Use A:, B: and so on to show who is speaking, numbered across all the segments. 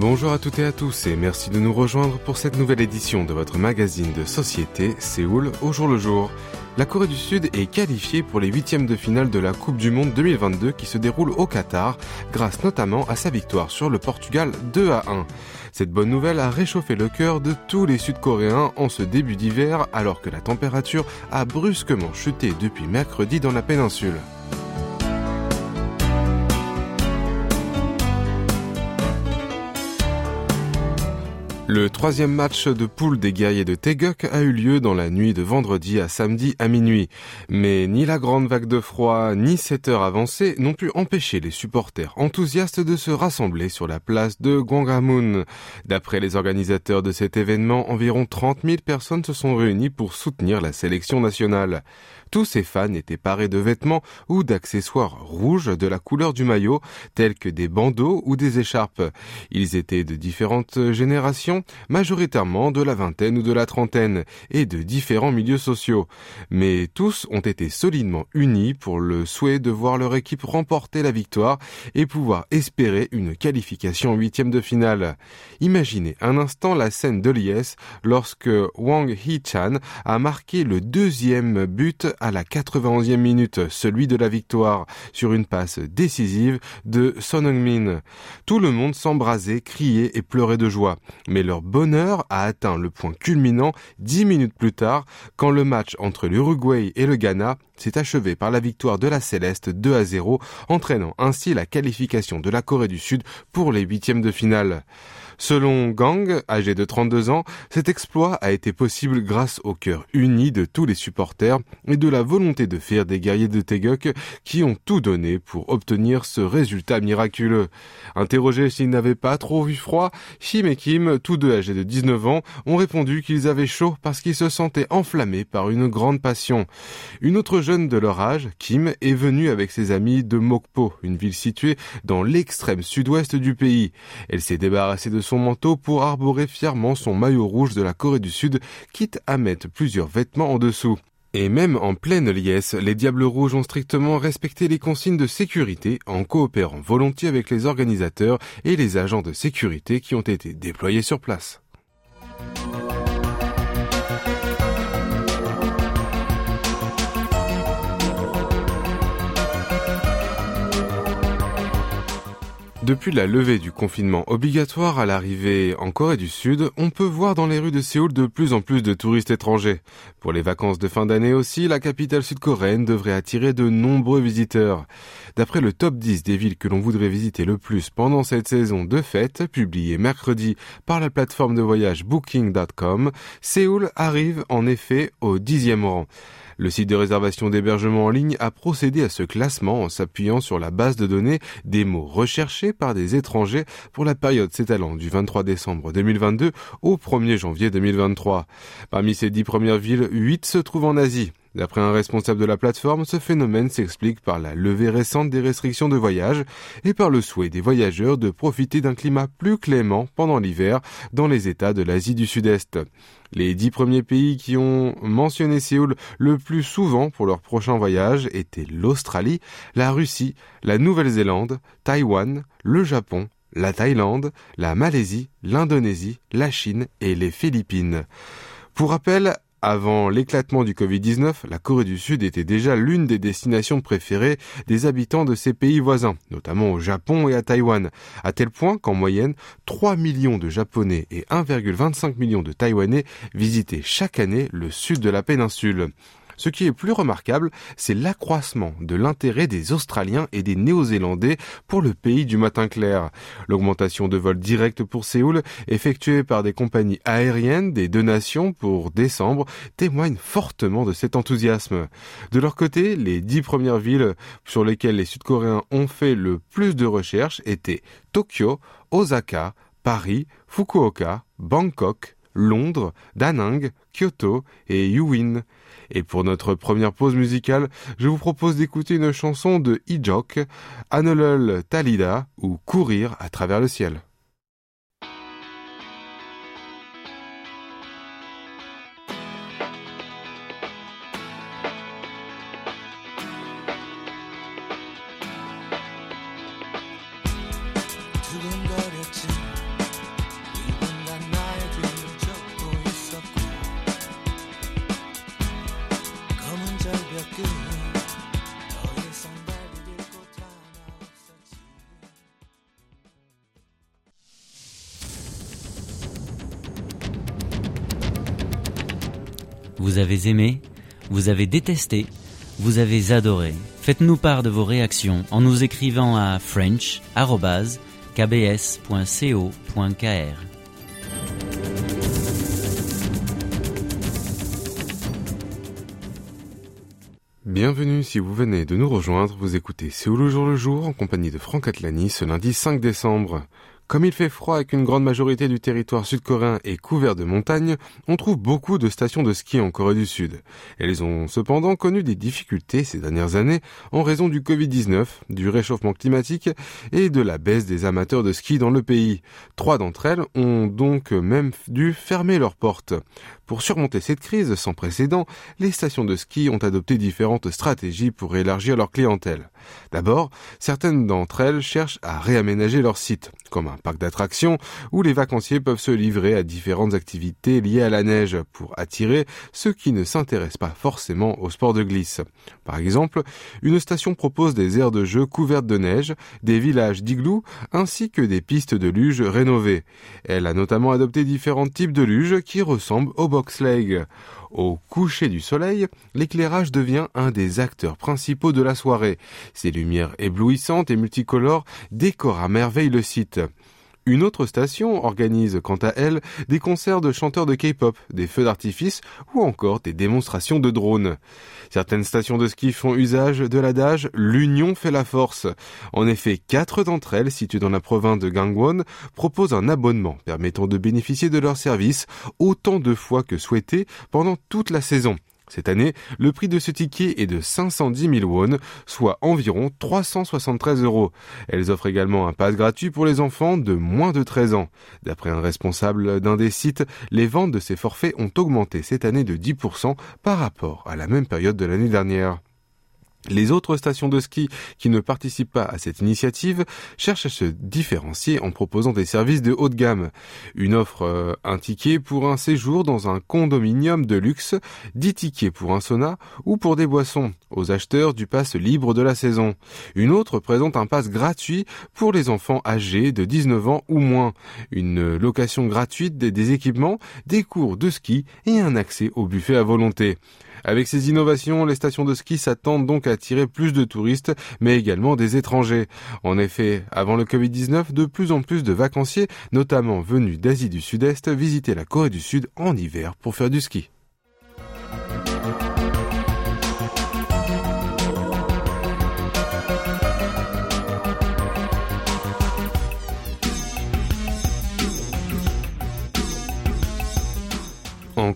A: Bonjour à toutes et à tous et merci de nous rejoindre pour cette nouvelle édition de votre magazine de société Séoul au jour le jour. La Corée du Sud est qualifiée pour les huitièmes de finale de la Coupe du Monde 2022 qui se déroule au Qatar, grâce notamment à sa victoire sur le Portugal 2 à 1. Cette bonne nouvelle a réchauffé le cœur de tous les Sud-Coréens en ce début d'hiver alors que la température a brusquement chuté depuis mercredi dans la péninsule. Le troisième match de poule des guerriers de Taeguk a eu lieu dans la nuit de vendredi à samedi à minuit. Mais ni la grande vague de froid, ni cette heure avancée n'ont pu empêcher les supporters enthousiastes de se rassembler sur la place de Gwanghwamun. D'après les organisateurs de cet événement, environ 30 000 personnes se sont réunies pour soutenir la sélection nationale. Tous ces fans étaient parés de vêtements ou d'accessoires rouges de la couleur du maillot, tels que des bandeaux ou des écharpes. Ils étaient de différentes générations, majoritairement de la vingtaine ou de la trentaine, et de différents milieux sociaux. Mais tous ont été solidement unis pour le souhait de voir leur équipe remporter la victoire et pouvoir espérer une qualification en huitième de finale. Imaginez un instant la scène de l'IS lorsque Wang Hee-chan a marqué le deuxième but à la 91e minute, celui de la victoire, sur une passe décisive de Son Heung-min. Tout le monde s'embrasait, criait et pleurait de joie. Mais leur bonheur a atteint le point culminant dix minutes plus tard, quand le match entre l'Uruguay et le Ghana s'est achevé par la victoire de la Céleste 2 à 0, entraînant ainsi la qualification de la Corée du Sud pour les huitièmes de finale. Selon Gang, âgé de 32 ans, cet exploit a été possible grâce au cœur uni de tous les supporters et de la volonté de faire des guerriers de Taeguk qui ont tout donné pour obtenir ce résultat miraculeux. Interrogés s'ils n'avaient pas trop vu froid, Shim et Kim, tous deux âgés de 19 ans, ont répondu qu'ils avaient chaud parce qu'ils se sentaient enflammés par une grande passion. Une autre jeune de leur âge, Kim, est venue avec ses amis de Mokpo, une ville située dans l'extrême sud-ouest du pays. Elle s'est débarrassée de son manteau pour arborer fièrement son maillot rouge de la Corée du Sud, quitte à mettre plusieurs vêtements en dessous. Et même en pleine liesse, les Diables Rouges ont strictement respecté les consignes de sécurité en coopérant volontiers avec les organisateurs et les agents de sécurité qui ont été déployés sur place. Depuis la levée du confinement obligatoire à l'arrivée en Corée du Sud, on peut voir dans les rues de Séoul de plus en plus de touristes étrangers. Pour les vacances de fin d'année aussi, la capitale sud-coréenne devrait attirer de nombreux visiteurs. D'après le top 10 des villes que l'on voudrait visiter le plus pendant cette saison de fête, publié mercredi par la plateforme de voyage Booking.com, Séoul arrive en effet au dixième rang. Le site de réservation d'hébergement en ligne a procédé à ce classement en s'appuyant sur la base de données des mots recherchés par des étrangers pour la période s'étalant du 23 décembre 2022 au 1er janvier 2023. Parmi ces dix premières villes, huit se trouvent en Asie. D'après un responsable de la plateforme, ce phénomène s'explique par la levée récente des restrictions de voyage et par le souhait des voyageurs de profiter d'un climat plus clément pendant l'hiver dans les États de l'Asie du Sud-Est. Les dix premiers pays qui ont mentionné Séoul le plus souvent pour leur prochain voyage étaient l'Australie, la Russie, la Nouvelle-Zélande, Taïwan, le Japon, la Thaïlande, la Malaisie, l'Indonésie, la Chine et les Philippines. Pour rappel, avant l'éclatement du Covid-19, la Corée du Sud était déjà l'une des destinations préférées des habitants de ces pays voisins, notamment au Japon et à Taïwan, à tel point qu'en moyenne, 3 millions de Japonais et 1,25 millions de Taïwanais visitaient chaque année le sud de la péninsule. Ce qui est plus remarquable, c'est l'accroissement de l'intérêt des Australiens et des Néo-Zélandais pour le pays du matin clair. L'augmentation de vols directs pour Séoul, effectuée par des compagnies aériennes des deux nations pour décembre, témoigne fortement de cet enthousiasme. De leur côté, les dix premières villes sur lesquelles les Sud-Coréens ont fait le plus de recherches étaient Tokyo, Osaka, Paris, Fukuoka, Bangkok, Londres, Da Nang, Kyoto et Yuin. Et pour notre première pause musicale, je vous propose d'écouter une chanson de Ijok, Anolul Talida ou Courir à travers le ciel.
B: Vous avez aimé, vous avez détesté, vous avez adoré. Faites-nous part de vos réactions en nous écrivant à french.kbs.co.kr.
A: Bienvenue si vous venez de nous rejoindre, vous écoutez Séoul le jour le jour en compagnie de Franck Atlani ce lundi 5 décembre. Comme il fait froid et qu'une grande majorité du territoire sud-coréen est couvert de montagnes, on trouve beaucoup de stations de ski en Corée du Sud. Elles ont cependant connu des difficultés ces dernières années en raison du Covid-19, du réchauffement climatique et de la baisse des amateurs de ski dans le pays. Trois d'entre elles ont donc même dû fermer leurs portes. Pour surmonter cette crise sans précédent, les stations de ski ont adopté différentes stratégies pour élargir leur clientèle. D'abord, certaines d'entre elles cherchent à réaménager leur site, comme un parc d'attractions où les vacanciers peuvent se livrer à différentes activités liées à la neige pour attirer ceux qui ne s'intéressent pas forcément au sport de glisse. Par exemple, une station propose des aires de jeu couvertes de neige, des villages d'igloo ainsi que des pistes de luge rénovées. Elle a notamment adopté différents types de luge qui ressemblent aux au coucher du soleil, l'éclairage devient un des acteurs principaux de la soirée. Ses lumières éblouissantes et multicolores décorent à merveille le site. Une autre station organise quant à elle des concerts de chanteurs de K-pop, des feux d'artifice ou encore des démonstrations de drones. Certaines stations de ski font usage de l'adage l'union fait la force. En effet, quatre d'entre elles, situées dans la province de Gangwon, proposent un abonnement permettant de bénéficier de leurs services autant de fois que souhaité pendant toute la saison. Cette année, le prix de ce ticket est de 510 000 won, soit environ 373 euros. Elles offrent également un pass gratuit pour les enfants de moins de 13 ans. D'après un responsable d'un des sites, les ventes de ces forfaits ont augmenté cette année de 10% par rapport à la même période de l'année dernière. Les autres stations de ski qui ne participent pas à cette initiative cherchent à se différencier en proposant des services de haut de gamme. Une offre, euh, un ticket pour un séjour dans un condominium de luxe, 10 tickets pour un sauna ou pour des boissons aux acheteurs du pass libre de la saison. Une autre présente un pass gratuit pour les enfants âgés de 19 ans ou moins. Une location gratuite des équipements, des cours de ski et un accès au buffet à volonté. Avec ces innovations, les stations de ski s'attendent donc à attirer plus de touristes, mais également des étrangers. En effet, avant le Covid-19, de plus en plus de vacanciers, notamment venus d'Asie du Sud-Est, visitaient la Corée du Sud en hiver pour faire du ski.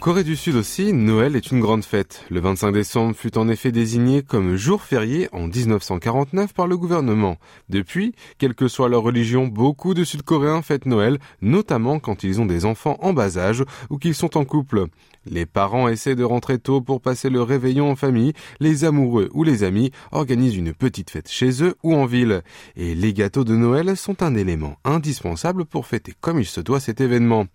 A: Corée du Sud aussi, Noël est une grande fête. Le 25 décembre fut en effet désigné comme jour férié en 1949 par le gouvernement. Depuis, quelle que soit leur religion, beaucoup de Sud-Coréens fêtent Noël, notamment quand ils ont des enfants en bas âge ou qu'ils sont en couple. Les parents essaient de rentrer tôt pour passer le réveillon en famille, les amoureux ou les amis organisent une petite fête chez eux ou en ville. Et les gâteaux de Noël sont un élément indispensable pour fêter comme il se doit cet événement.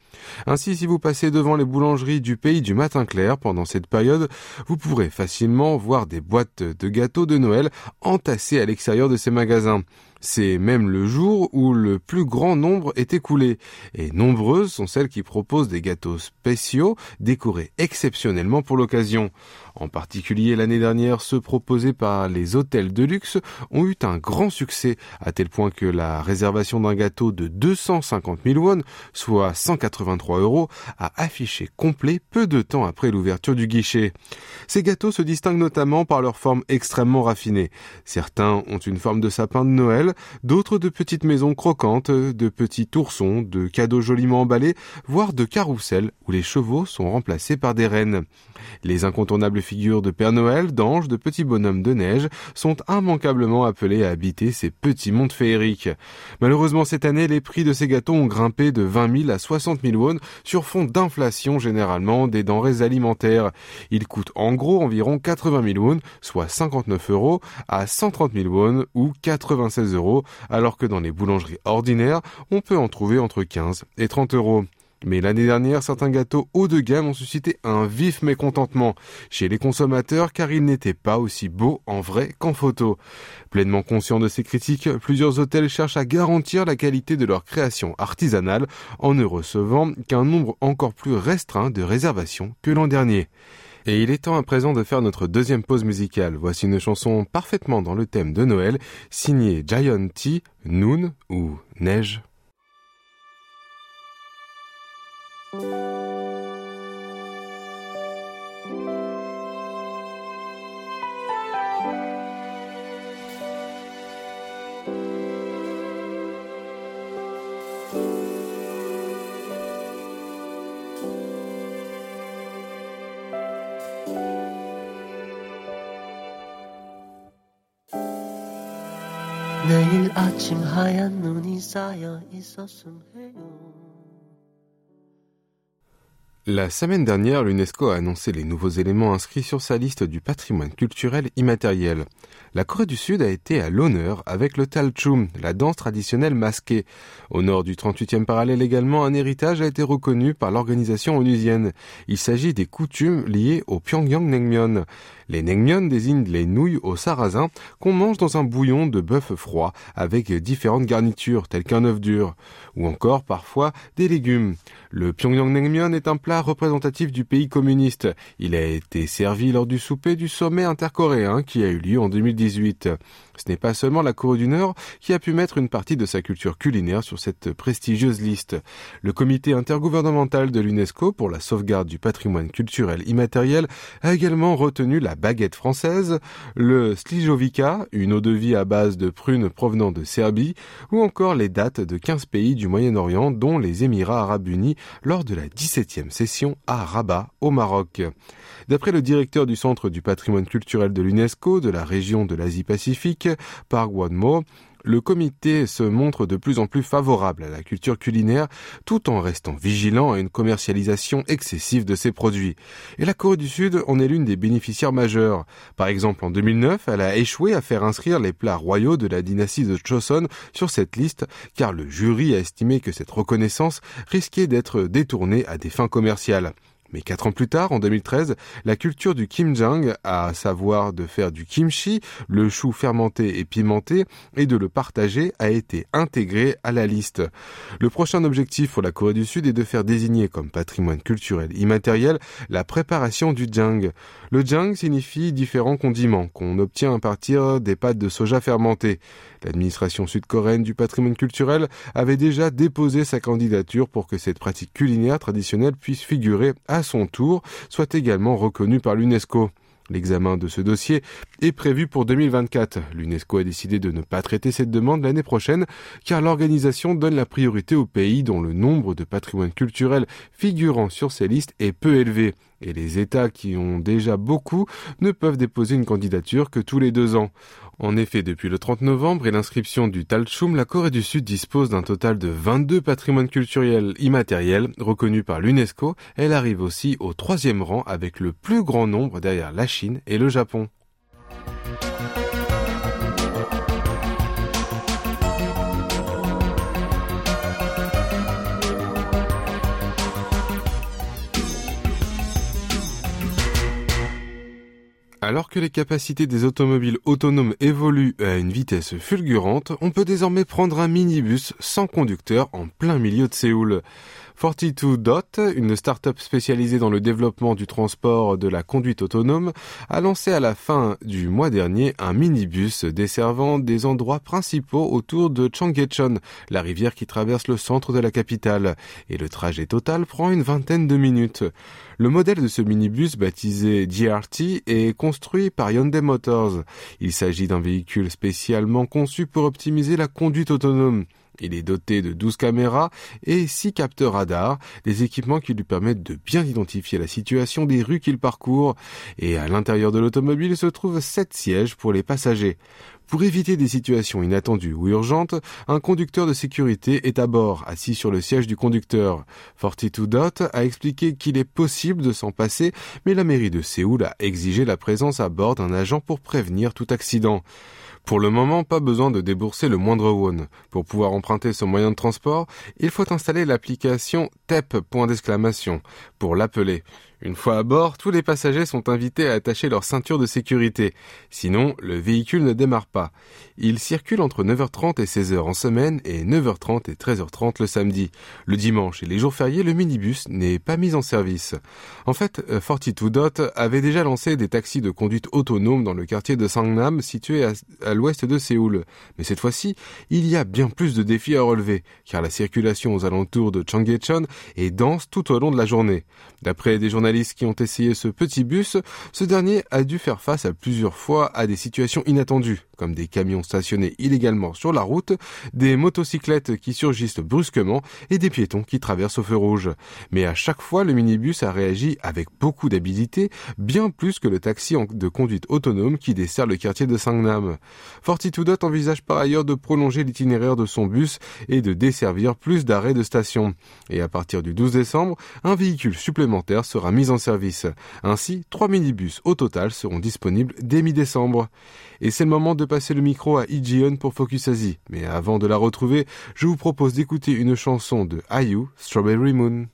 A: Ainsi, si vous passez devant les boulangeries du pays du matin clair pendant cette période, vous pourrez facilement voir des boîtes de gâteaux de Noël entassées à l'extérieur de ces magasins. C'est même le jour où le plus grand nombre est écoulé, et nombreuses sont celles qui proposent des gâteaux spéciaux décorés exceptionnellement pour l'occasion. En particulier l'année dernière, ceux proposés par les hôtels de luxe ont eu un grand succès, à tel point que la réservation d'un gâteau de 250 000 won, soit 183 euros, a affiché complet peu de temps après l'ouverture du guichet. Ces gâteaux se distinguent notamment par leur forme extrêmement raffinée. Certains ont une forme de sapin de Noël, d'autres de petites maisons croquantes, de petits oursons, de cadeaux joliment emballés, voire de carrousels où les chevaux sont remplacés par des rennes. Les incontournables figures de Père Noël, d'anges, de petits bonhommes de neige sont immanquablement appelés à habiter ces petits mondes féeriques. Malheureusement cette année, les prix de ces gâteaux ont grimpé de 20 000 à 60 000 won sur fond d'inflation généralement des denrées alimentaires. Ils coûtent en gros environ 80 000 won, soit 59 euros, à 130 000 won ou 96 euros, alors que dans les boulangeries ordinaires, on peut en trouver entre 15 et 30 euros. Mais l'année dernière, certains gâteaux haut de gamme ont suscité un vif mécontentement chez les consommateurs car ils n'étaient pas aussi beaux en vrai qu'en photo. Pleinement conscient de ces critiques, plusieurs hôtels cherchent à garantir la qualité de leur création artisanale en ne recevant qu'un nombre encore plus restreint de réservations que l'an dernier. Et il est temps à présent de faire notre deuxième pause musicale. Voici une chanson parfaitement dans le thème de Noël, signée Giant T, Noon ou Neige.
C: 내일 아침 하얀 눈이 쌓여 있었음. 해
A: La semaine dernière, l'UNESCO a annoncé les nouveaux éléments inscrits sur sa liste du patrimoine culturel immatériel. La Corée du Sud a été à l'honneur avec le Talchum, la danse traditionnelle masquée. Au nord du 38e parallèle également, un héritage a été reconnu par l'organisation onusienne. Il s'agit des coutumes liées au Pyongyang Naengmyeon. Les naengmyeon désignent les nouilles au sarrasin qu'on mange dans un bouillon de bœuf froid avec différentes garnitures telles qu'un œuf dur ou encore parfois des légumes. Le Pyongyang est un plat représentatif du pays communiste. Il a été servi lors du souper du sommet intercoréen qui a eu lieu en 2018. Ce n'est pas seulement la Corée du Nord qui a pu mettre une partie de sa culture culinaire sur cette prestigieuse liste. Le comité intergouvernemental de l'UNESCO pour la sauvegarde du patrimoine culturel immatériel a également retenu la baguette française, le slijovica, une eau de vie à base de prunes provenant de Serbie, ou encore les dates de 15 pays du Moyen-Orient dont les Émirats arabes unis lors de la 17e session à Rabat au Maroc. D'après le directeur du Centre du patrimoine culturel de l'UNESCO de la région de l'Asie-Pacifique, Park Won-mo, le comité se montre de plus en plus favorable à la culture culinaire tout en restant vigilant à une commercialisation excessive de ses produits. Et la Corée du Sud en est l'une des bénéficiaires majeures. Par exemple, en 2009, elle a échoué à faire inscrire les plats royaux de la dynastie de Choson sur cette liste car le jury a estimé que cette reconnaissance risquait d'être détournée à des fins commerciales. Mais quatre ans plus tard, en 2013, la culture du kimjang, à savoir de faire du kimchi, le chou fermenté et pimenté, et de le partager, a été intégrée à la liste. Le prochain objectif pour la Corée du Sud est de faire désigner comme patrimoine culturel immatériel la préparation du jang. Le jang signifie différents condiments qu'on obtient à partir des pâtes de soja fermentées. L'administration sud-coréenne du patrimoine culturel avait déjà déposé sa candidature pour que cette pratique culinaire traditionnelle puisse figurer son tour, soit également reconnue par l'UNESCO. L'examen de ce dossier est prévu pour 2024. L'UNESCO a décidé de ne pas traiter cette demande l'année prochaine car l'organisation donne la priorité aux pays dont le nombre de patrimoine culturel figurant sur ces listes est peu élevé. Et les États qui ont déjà beaucoup ne peuvent déposer une candidature que tous les deux ans. En effet, depuis le 30 novembre et l'inscription du Talchum, la Corée du Sud dispose d'un total de 22 patrimoines culturels immatériels reconnus par l'UNESCO. Elle arrive aussi au troisième rang avec le plus grand nombre derrière la Chine et le Japon. Alors que les capacités des automobiles autonomes évoluent à une vitesse fulgurante, on peut désormais prendre un minibus sans conducteur en plein milieu de Séoul. 42 Dot, une start-up spécialisée dans le développement du transport de la conduite autonome, a lancé à la fin du mois dernier un minibus desservant des endroits principaux autour de Changgecheon, la rivière qui traverse le centre de la capitale, et le trajet total prend une vingtaine de minutes. Le modèle de ce minibus, baptisé DRT, est construit par Hyundai Motors. Il s'agit d'un véhicule spécialement conçu pour optimiser la conduite autonome. Il est doté de 12 caméras et 6 capteurs radars, des équipements qui lui permettent de bien identifier la situation des rues qu'il parcourt. Et à l'intérieur de l'automobile se trouvent 7 sièges pour les passagers. Pour éviter des situations inattendues ou urgentes, un conducteur de sécurité est à bord, assis sur le siège du conducteur. 42 Dot a expliqué qu'il est possible de s'en passer, mais la mairie de Séoul a exigé la présence à bord d'un agent pour prévenir tout accident. Pour le moment, pas besoin de débourser le moindre won. Pour pouvoir emprunter ce moyen de transport, il faut installer l'application TEP, pour l'appeler. Une fois à bord, tous les passagers sont invités à attacher leur ceinture de sécurité. Sinon, le véhicule ne démarre pas. Il circule entre 9h30 et 16h en semaine et 9h30 et 13h30 le samedi. Le dimanche et les jours fériés, le minibus n'est pas mis en service. En fait, 42 euh, Dot avait déjà lancé des taxis de conduite autonome dans le quartier de Sangnam, situé à, l'ouest de Séoul. Mais cette fois-ci, il y a bien plus de défis à relever, car la circulation aux alentours de Changgecheon est dense tout au long de la journée. D'après des qui ont essayé ce petit bus, ce dernier a dû faire face à plusieurs fois à des situations inattendues, comme des camions stationnés illégalement sur la route, des motocyclettes qui surgissent brusquement et des piétons qui traversent au feu rouge. Mais à chaque fois, le minibus a réagi avec beaucoup d'habileté, bien plus que le taxi de conduite autonome qui dessert le quartier de Sangnam. Fortitude envisage par ailleurs de prolonger l'itinéraire de son bus et de desservir plus d'arrêts de station. Et à partir du 12 décembre, un véhicule supplémentaire sera mis en service. Ainsi, trois minibus au total seront disponibles dès mi-décembre. Et c'est le moment de passer le micro à Ijion pour Focus Asie. Mais avant de la retrouver, je vous propose d'écouter une chanson de IU, Strawberry Moon.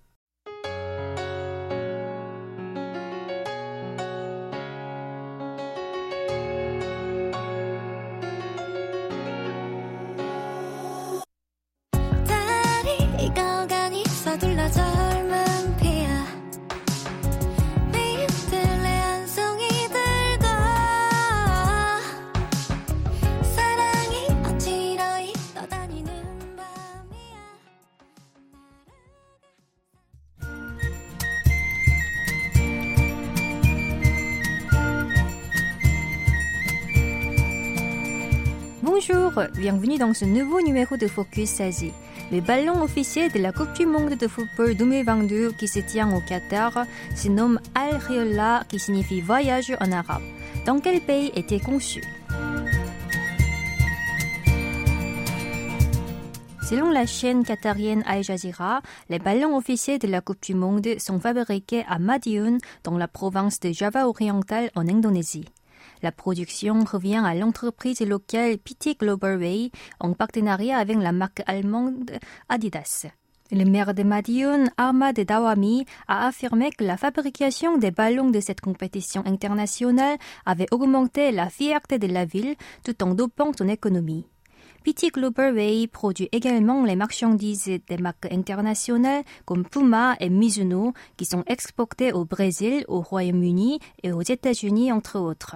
D: Bienvenue dans ce nouveau numéro de Focus Asie. Le ballon officiel de la Coupe du Monde de football 2022 qui se tient au Qatar se nomme Al-Riyallah qui signifie voyage en arabe. Dans quel pays était conçu? Selon la chaîne qatarienne Al Jazeera, les ballons officiels de la Coupe du Monde sont fabriqués à Madiun, dans la province de Java oriental en Indonésie. La production revient à l'entreprise locale PT Way en partenariat avec la marque allemande Adidas. Le maire de Madiun, Ahmad Dawami, a affirmé que la fabrication des ballons de cette compétition internationale avait augmenté la fierté de la ville tout en dopant son économie. PT Way produit également les marchandises des marques internationales comme Puma et Mizuno qui sont exportées au Brésil, au Royaume-Uni et aux États-Unis entre autres.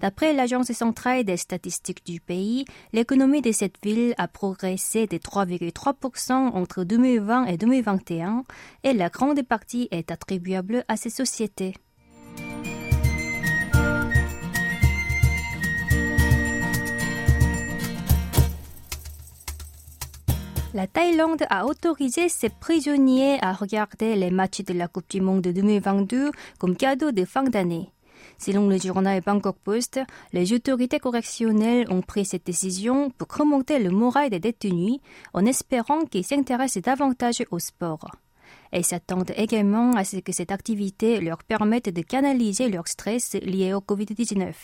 D: D'après l'Agence centrale des statistiques du pays, l'économie de cette ville a progressé de 3,3% entre 2020 et 2021 et la grande partie est attribuable à ces sociétés. La Thaïlande a autorisé ses prisonniers à regarder les matchs de la Coupe du Monde 2022 comme cadeau de fin d'année. Selon le journal Bangkok Post, les autorités correctionnelles ont pris cette décision pour remonter le moral des détenus en espérant qu'ils s'intéressent davantage au sport. Elles s'attendent également à ce que cette activité leur permette de canaliser leur stress lié au Covid-19.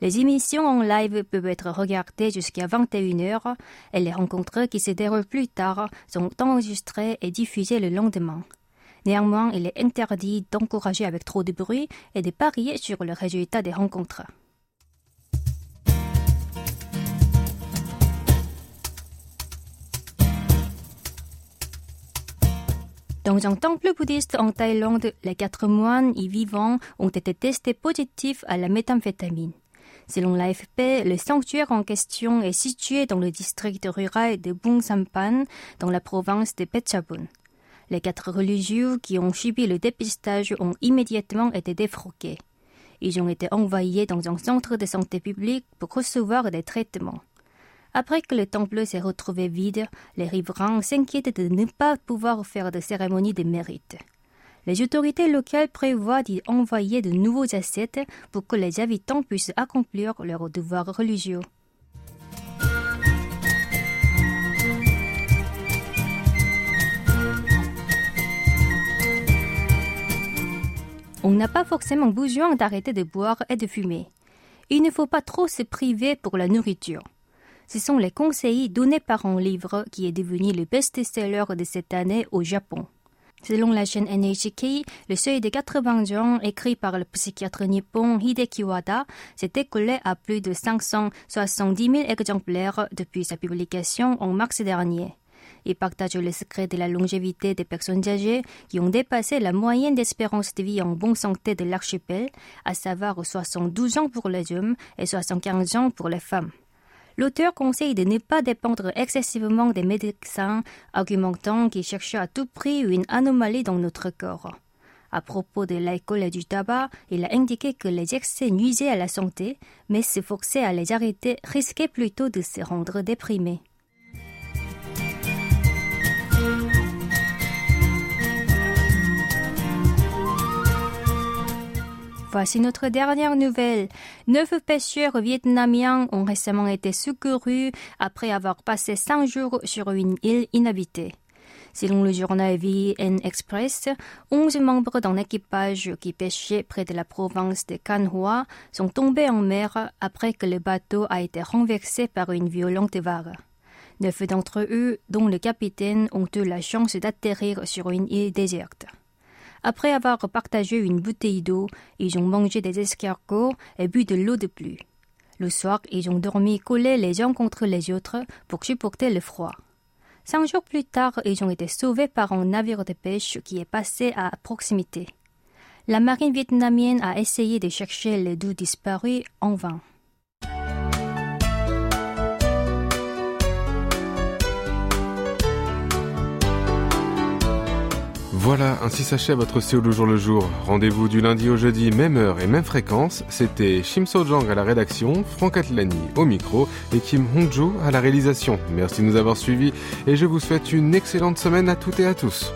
D: Les émissions en live peuvent être regardées jusqu'à 21h et les rencontres qui se déroulent plus tard sont enregistrées et diffusées le lendemain. Néanmoins, il est interdit d'encourager avec trop de bruit et de parier sur le résultat des rencontres. Dans un temple bouddhiste en Thaïlande, les quatre moines y vivants ont été testés positifs à la méthamphétamine. Selon l'AFP, le sanctuaire en question est situé dans le district rural de Bung Sampan, dans la province de Phetchabun. Les quatre religieux qui ont subi le dépistage ont immédiatement été défroqués. Ils ont été envoyés dans un centre de santé publique pour recevoir des traitements. Après que le temple s'est retrouvé vide, les riverains s'inquiètent de ne pas pouvoir faire de cérémonie de mérite. Les autorités locales prévoient d'y envoyer de nouveaux ascètes pour que les habitants puissent accomplir leurs devoirs religieux. On n'a pas forcément besoin d'arrêter de boire et de fumer. Il ne faut pas trop se priver pour la nourriture. Ce sont les conseils donnés par un livre qui est devenu le best-seller de cette année au Japon. Selon la chaîne NHK, le seuil de 80 ans écrit par le psychiatre nippon Hideki Wada s'est écoulé à plus de 570 000 exemplaires depuis sa publication en mars dernier. Il partage le secret de la longévité des personnes âgées qui ont dépassé la moyenne d'espérance de vie en bonne santé de l'archipel, à savoir 72 ans pour les hommes et 75 ans pour les femmes. L'auteur conseille de ne pas dépendre excessivement des médecins, argumentant qu'ils cherchent à tout prix une anomalie dans notre corps. À propos de l'alcool et du tabac, il a indiqué que les excès nuisaient à la santé, mais se forcer à les arrêter risquait plutôt de se rendre déprimé. Voici notre dernière nouvelle. Neuf pêcheurs vietnamiens ont récemment été secourus après avoir passé cinq jours sur une île inhabitée. Selon le journal VN Express, onze membres d'un équipage qui pêchait près de la province de Can Hoa sont tombés en mer après que le bateau a été renversé par une violente vague. Neuf d'entre eux, dont le capitaine, ont eu la chance d'atterrir sur une île déserte. Après avoir partagé une bouteille d'eau, ils ont mangé des escargots et bu de l'eau de pluie. Le soir, ils ont dormi collés les uns contre les autres pour supporter le froid. Cinq jours plus tard, ils ont été sauvés par un navire de pêche qui est passé à proximité. La marine vietnamienne a essayé de chercher les deux disparus en vain.
A: Voilà, ainsi s'achève votre Séoul jour le jour. Rendez-vous du lundi au jeudi, même heure et même fréquence. C'était Shim So-jang à la rédaction, Franck Atlani au micro et Kim Hongju à la réalisation. Merci de nous avoir suivis et je vous souhaite une excellente semaine à toutes et à tous.